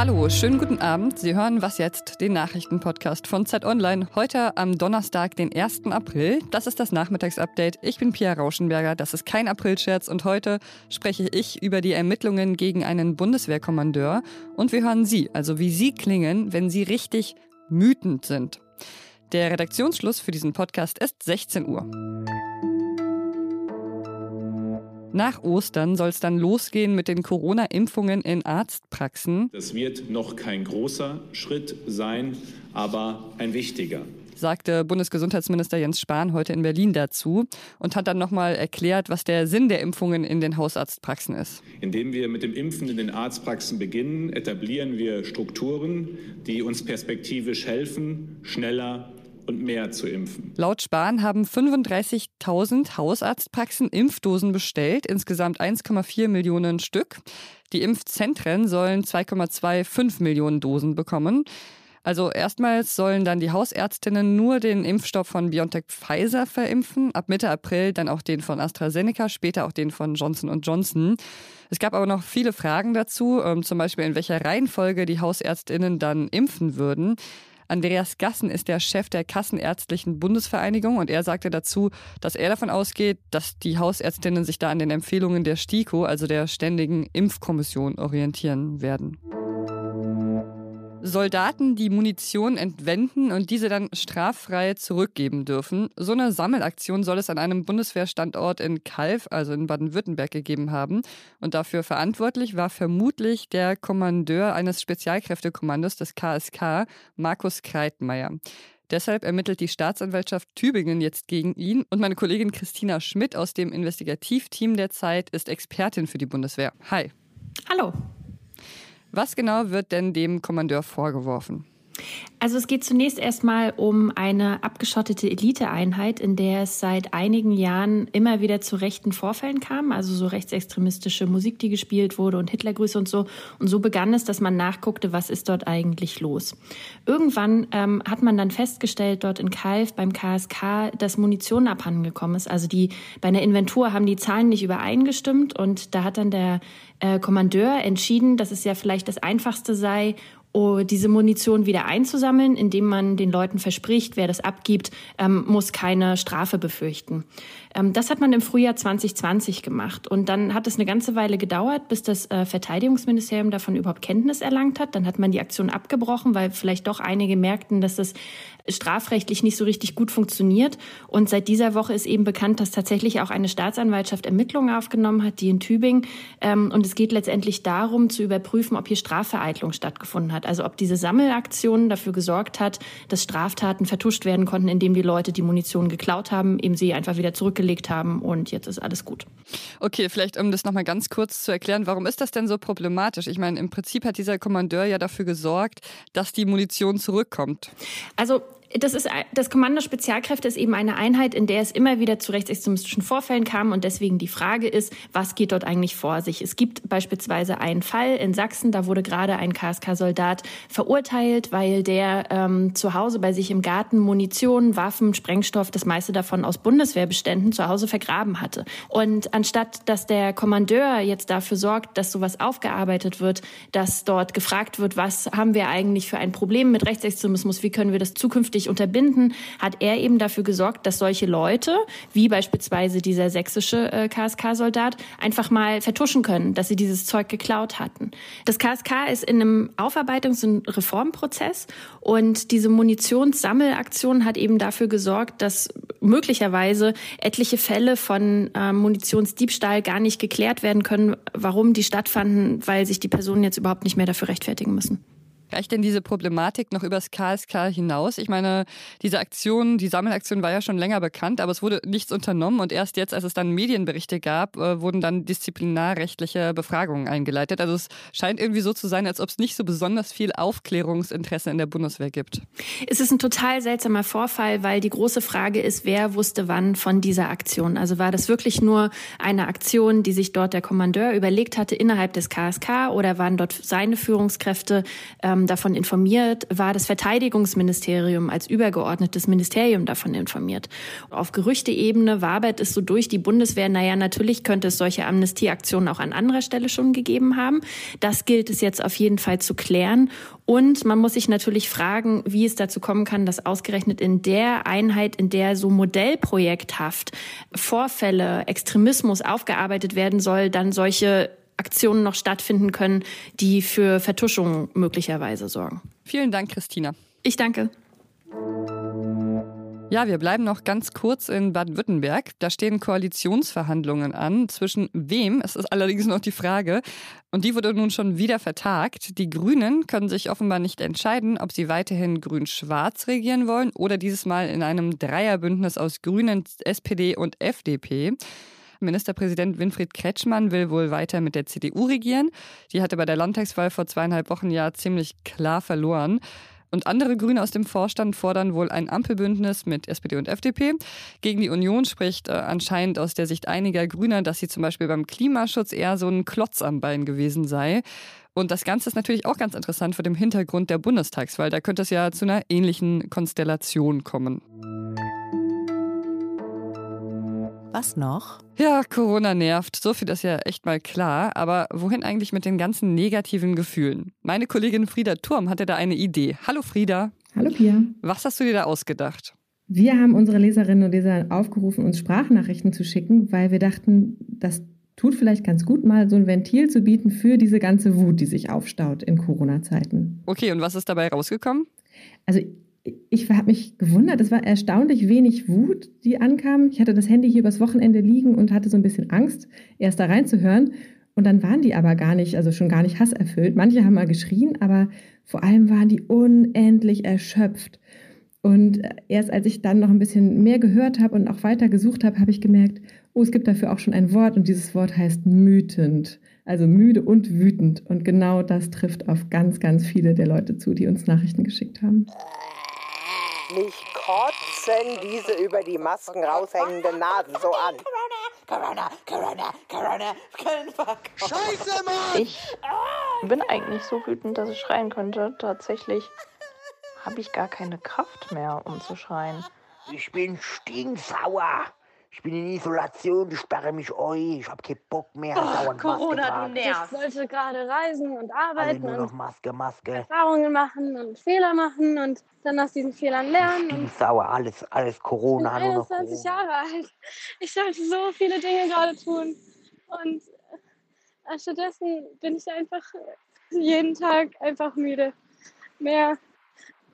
Hallo, schönen guten Abend. Sie hören Was jetzt, den Nachrichtenpodcast von Zeit Online. Heute am Donnerstag, den 1. April. Das ist das Nachmittagsupdate. Ich bin Pia Rauschenberger. Das ist kein Aprilscherz und heute spreche ich über die Ermittlungen gegen einen Bundeswehrkommandeur und wir hören Sie, also wie Sie klingen, wenn Sie richtig wütend sind. Der Redaktionsschluss für diesen Podcast ist 16 Uhr. Nach Ostern soll es dann losgehen mit den Corona-Impfungen in Arztpraxen. Das wird noch kein großer Schritt sein, aber ein wichtiger sagte Bundesgesundheitsminister Jens Spahn heute in Berlin dazu und hat dann nochmal erklärt, was der Sinn der Impfungen in den Hausarztpraxen ist. Indem wir mit dem Impfen in den Arztpraxen beginnen, etablieren wir Strukturen, die uns perspektivisch helfen, schneller und mehr zu impfen. Laut Spahn haben 35.000 Hausarztpraxen Impfdosen bestellt, insgesamt 1,4 Millionen Stück. Die Impfzentren sollen 2,25 Millionen Dosen bekommen. Also erstmals sollen dann die Hausärztinnen nur den Impfstoff von BioNTech Pfizer verimpfen, ab Mitte April dann auch den von AstraZeneca, später auch den von Johnson Johnson. Es gab aber noch viele Fragen dazu, ähm, zum Beispiel in welcher Reihenfolge die Hausärztinnen dann impfen würden. Andreas Gassen ist der Chef der Kassenärztlichen Bundesvereinigung und er sagte dazu, dass er davon ausgeht, dass die Hausärztinnen sich da an den Empfehlungen der STIKO, also der Ständigen Impfkommission, orientieren werden. Soldaten, die Munition entwenden und diese dann straffrei zurückgeben dürfen. So eine Sammelaktion soll es an einem Bundeswehrstandort in Kalf, also in Baden-Württemberg, gegeben haben. Und dafür verantwortlich war vermutlich der Kommandeur eines Spezialkräftekommandos des KSK, Markus Kreitmeier. Deshalb ermittelt die Staatsanwaltschaft Tübingen jetzt gegen ihn. Und meine Kollegin Christina Schmidt aus dem Investigativteam der Zeit ist Expertin für die Bundeswehr. Hi. Hallo. Was genau wird denn dem Kommandeur vorgeworfen? Also es geht zunächst erstmal um eine abgeschottete Eliteeinheit, in der es seit einigen Jahren immer wieder zu rechten Vorfällen kam, also so rechtsextremistische Musik, die gespielt wurde und Hitlergrüße und so. Und so begann es, dass man nachguckte, was ist dort eigentlich los. Irgendwann ähm, hat man dann festgestellt, dort in Kalf beim KSK, dass Munition abhandengekommen ist. Also die bei einer Inventur haben die Zahlen nicht übereingestimmt und da hat dann der äh, Kommandeur entschieden, dass es ja vielleicht das Einfachste sei, diese Munition wieder einzusammeln, indem man den Leuten verspricht, wer das abgibt, ähm, muss keine Strafe befürchten. Ähm, das hat man im Frühjahr 2020 gemacht. Und dann hat es eine ganze Weile gedauert, bis das äh, Verteidigungsministerium davon überhaupt Kenntnis erlangt hat. Dann hat man die Aktion abgebrochen, weil vielleicht doch einige merkten, dass das strafrechtlich nicht so richtig gut funktioniert. Und seit dieser Woche ist eben bekannt, dass tatsächlich auch eine Staatsanwaltschaft Ermittlungen aufgenommen hat, die in Tübingen. Ähm, und es geht letztendlich darum, zu überprüfen, ob hier Strafvereitlung stattgefunden hat. Also ob diese Sammelaktion dafür gesorgt hat, dass Straftaten vertuscht werden konnten, indem die Leute die Munition geklaut haben, eben sie einfach wieder zurückgelegt haben und jetzt ist alles gut. Okay, vielleicht um das nochmal ganz kurz zu erklären, warum ist das denn so problematisch? Ich meine, im Prinzip hat dieser Kommandeur ja dafür gesorgt, dass die Munition zurückkommt. Also das ist das Kommando Spezialkräfte ist eben eine Einheit, in der es immer wieder zu rechtsextremistischen Vorfällen kam und deswegen die Frage ist, was geht dort eigentlich vor sich? Es gibt beispielsweise einen Fall in Sachsen, da wurde gerade ein KSK-Soldat verurteilt, weil der ähm, zu Hause bei sich im Garten Munition, Waffen, Sprengstoff, das meiste davon aus Bundeswehrbeständen zu Hause vergraben hatte. Und anstatt dass der Kommandeur jetzt dafür sorgt, dass sowas aufgearbeitet wird, dass dort gefragt wird, was haben wir eigentlich für ein Problem mit Rechtsextremismus, wie können wir das zukünftig künftig unterbinden, hat er eben dafür gesorgt, dass solche Leute, wie beispielsweise dieser sächsische äh, KSK-Soldat, einfach mal vertuschen können, dass sie dieses Zeug geklaut hatten. Das KSK ist in einem Aufarbeitungs- und Reformprozess und diese Munitionssammelaktion hat eben dafür gesorgt, dass möglicherweise etliche Fälle von äh, Munitionsdiebstahl gar nicht geklärt werden können, warum die stattfanden, weil sich die Personen jetzt überhaupt nicht mehr dafür rechtfertigen müssen. Reicht denn diese Problematik noch übers KSK hinaus? Ich meine, diese Aktion, die Sammelaktion war ja schon länger bekannt, aber es wurde nichts unternommen und erst jetzt, als es dann Medienberichte gab, äh, wurden dann disziplinarrechtliche Befragungen eingeleitet. Also es scheint irgendwie so zu sein, als ob es nicht so besonders viel Aufklärungsinteresse in der Bundeswehr gibt. Es ist ein total seltsamer Vorfall, weil die große Frage ist, wer wusste wann von dieser Aktion? Also war das wirklich nur eine Aktion, die sich dort der Kommandeur überlegt hatte innerhalb des KSK oder waren dort seine Führungskräfte ähm, ähm, davon informiert, war das Verteidigungsministerium als übergeordnetes Ministerium davon informiert. Auf Gerüchteebene wabert es so durch die Bundeswehr, naja, natürlich könnte es solche Amnestieaktionen auch an anderer Stelle schon gegeben haben. Das gilt es jetzt auf jeden Fall zu klären. Und man muss sich natürlich fragen, wie es dazu kommen kann, dass ausgerechnet in der Einheit, in der so modellprojekthaft Vorfälle, Extremismus aufgearbeitet werden soll, dann solche Aktionen noch stattfinden können, die für Vertuschung möglicherweise sorgen. Vielen Dank, Christina. Ich danke. Ja, wir bleiben noch ganz kurz in Baden-Württemberg. Da stehen Koalitionsverhandlungen an. Zwischen wem? Es ist allerdings noch die Frage. Und die wurde nun schon wieder vertagt. Die Grünen können sich offenbar nicht entscheiden, ob sie weiterhin grün-schwarz regieren wollen oder dieses Mal in einem Dreierbündnis aus Grünen, SPD und FDP. Ministerpräsident Winfried Kretschmann will wohl weiter mit der CDU regieren. Die hatte bei der Landtagswahl vor zweieinhalb Wochen ja ziemlich klar verloren. Und andere Grüne aus dem Vorstand fordern wohl ein Ampelbündnis mit SPD und FDP. Gegen die Union spricht äh, anscheinend aus der Sicht einiger Grüner, dass sie zum Beispiel beim Klimaschutz eher so ein Klotz am Bein gewesen sei. Und das Ganze ist natürlich auch ganz interessant vor dem Hintergrund der Bundestagswahl. Da könnte es ja zu einer ähnlichen Konstellation kommen. Was noch? Ja, Corona nervt. So viel ist ja echt mal klar. Aber wohin eigentlich mit den ganzen negativen Gefühlen? Meine Kollegin Frieda Turm hatte da eine Idee. Hallo Frieda. Hallo Pia. Was hast du dir da ausgedacht? Wir haben unsere Leserinnen und Leser aufgerufen, uns Sprachnachrichten zu schicken, weil wir dachten, das tut vielleicht ganz gut, mal so ein Ventil zu bieten für diese ganze Wut, die sich aufstaut in Corona-Zeiten. Okay, und was ist dabei rausgekommen? Also ich habe mich gewundert, es war erstaunlich wenig Wut, die ankam. Ich hatte das Handy hier übers Wochenende liegen und hatte so ein bisschen Angst, erst da reinzuhören. Und dann waren die aber gar nicht, also schon gar nicht hasserfüllt. Manche haben mal geschrien, aber vor allem waren die unendlich erschöpft. Und erst als ich dann noch ein bisschen mehr gehört habe und auch weiter gesucht habe, habe ich gemerkt, oh, es gibt dafür auch schon ein Wort und dieses Wort heißt mütend. Also müde und wütend. Und genau das trifft auf ganz, ganz viele der Leute zu, die uns Nachrichten geschickt haben. Mich kotzen diese über die Masken raushängenden Nasen so an. Corona, Corona, Corona, Corona. Scheiße, Mann! Ich bin eigentlich so wütend, dass ich schreien könnte. Tatsächlich habe ich gar keine Kraft mehr, um zu schreien. Ich bin stinksauer. Ich bin in Isolation, ich sperre mich euch, ich habe keinen Bock mehr. Oh, Corona, du nervst. Ich wollte gerade reisen und arbeiten Alle nur noch und Maske, Maske. Erfahrungen machen und Fehler machen und dann aus diesen Fehlern lernen. Und Sauer, alles, alles Corona, ich bin nur noch 21 Corona. Jahre alt. Ich sollte so viele Dinge gerade tun. Und äh, stattdessen bin ich einfach jeden Tag einfach müde. Mehr,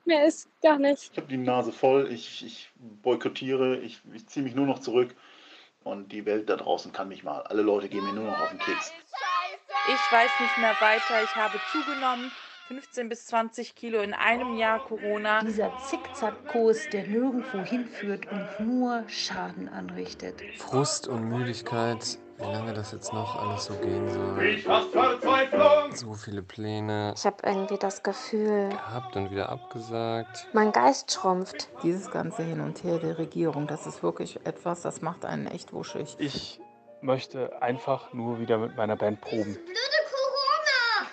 mehr ist gar nicht. Ich habe die Nase voll, ich, ich boykottiere, ich, ich ziehe mich nur noch zurück und die Welt da draußen kann mich mal. Alle Leute gehen mir nur noch auf den Keks. Ich weiß nicht mehr weiter. Ich habe zugenommen. 15 bis 20 Kilo in einem Jahr Corona. Dieser Zickzackkurs, der nirgendwo hinführt und nur Schaden anrichtet. Frust und Müdigkeit, wie lange das jetzt noch alles so gehen soll. Ich hasse Verzweiflung. So viele Pläne Ich habe irgendwie das Gefühl, gehabt und wieder abgesagt. mein Geist schrumpft. Dieses ganze Hin und Her der Regierung, das ist wirklich etwas, das macht einen echt wuschig. Ich möchte einfach nur wieder mit meiner Band proben. Blöde Corona!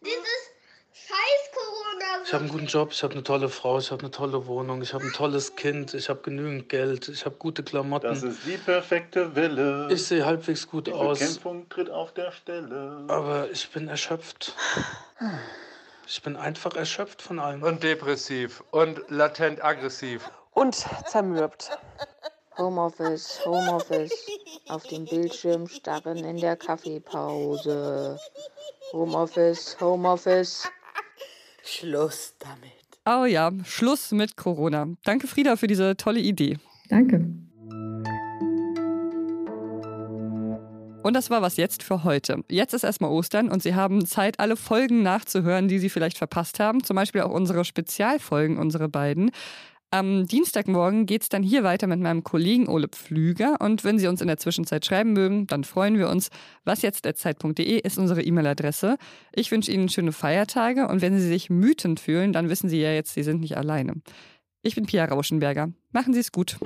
Dieses scheiß Corona! Ich habe einen guten Job, ich habe eine tolle Frau, ich habe eine tolle Wohnung, ich habe ein tolles Kind, ich habe genügend Geld, ich habe gute Klamotten. Das ist die perfekte Welle. Ich sehe halbwegs gut die aus. Bekämpfung tritt auf der Stelle. Aber ich bin erschöpft. Ich bin einfach erschöpft von allem. Und depressiv und latent aggressiv. Und zermürbt. Homeoffice, Homeoffice. Auf dem Bildschirm starren in der Kaffeepause. Homeoffice, Homeoffice. Schluss damit. Oh ja, Schluss mit Corona. Danke, Frieda, für diese tolle Idee. Danke. Und das war was jetzt für heute. Jetzt ist erstmal Ostern und Sie haben Zeit, alle Folgen nachzuhören, die Sie vielleicht verpasst haben. Zum Beispiel auch unsere Spezialfolgen, unsere beiden. Am Dienstagmorgen geht es dann hier weiter mit meinem Kollegen Ole Pflüger. Und wenn Sie uns in der Zwischenzeit schreiben mögen, dann freuen wir uns. wasjetzt.zeit.de ist unsere E-Mail-Adresse. Ich wünsche Ihnen schöne Feiertage und wenn Sie sich mütend fühlen, dann wissen Sie ja jetzt, Sie sind nicht alleine. Ich bin Pia Rauschenberger. Machen Sie es gut.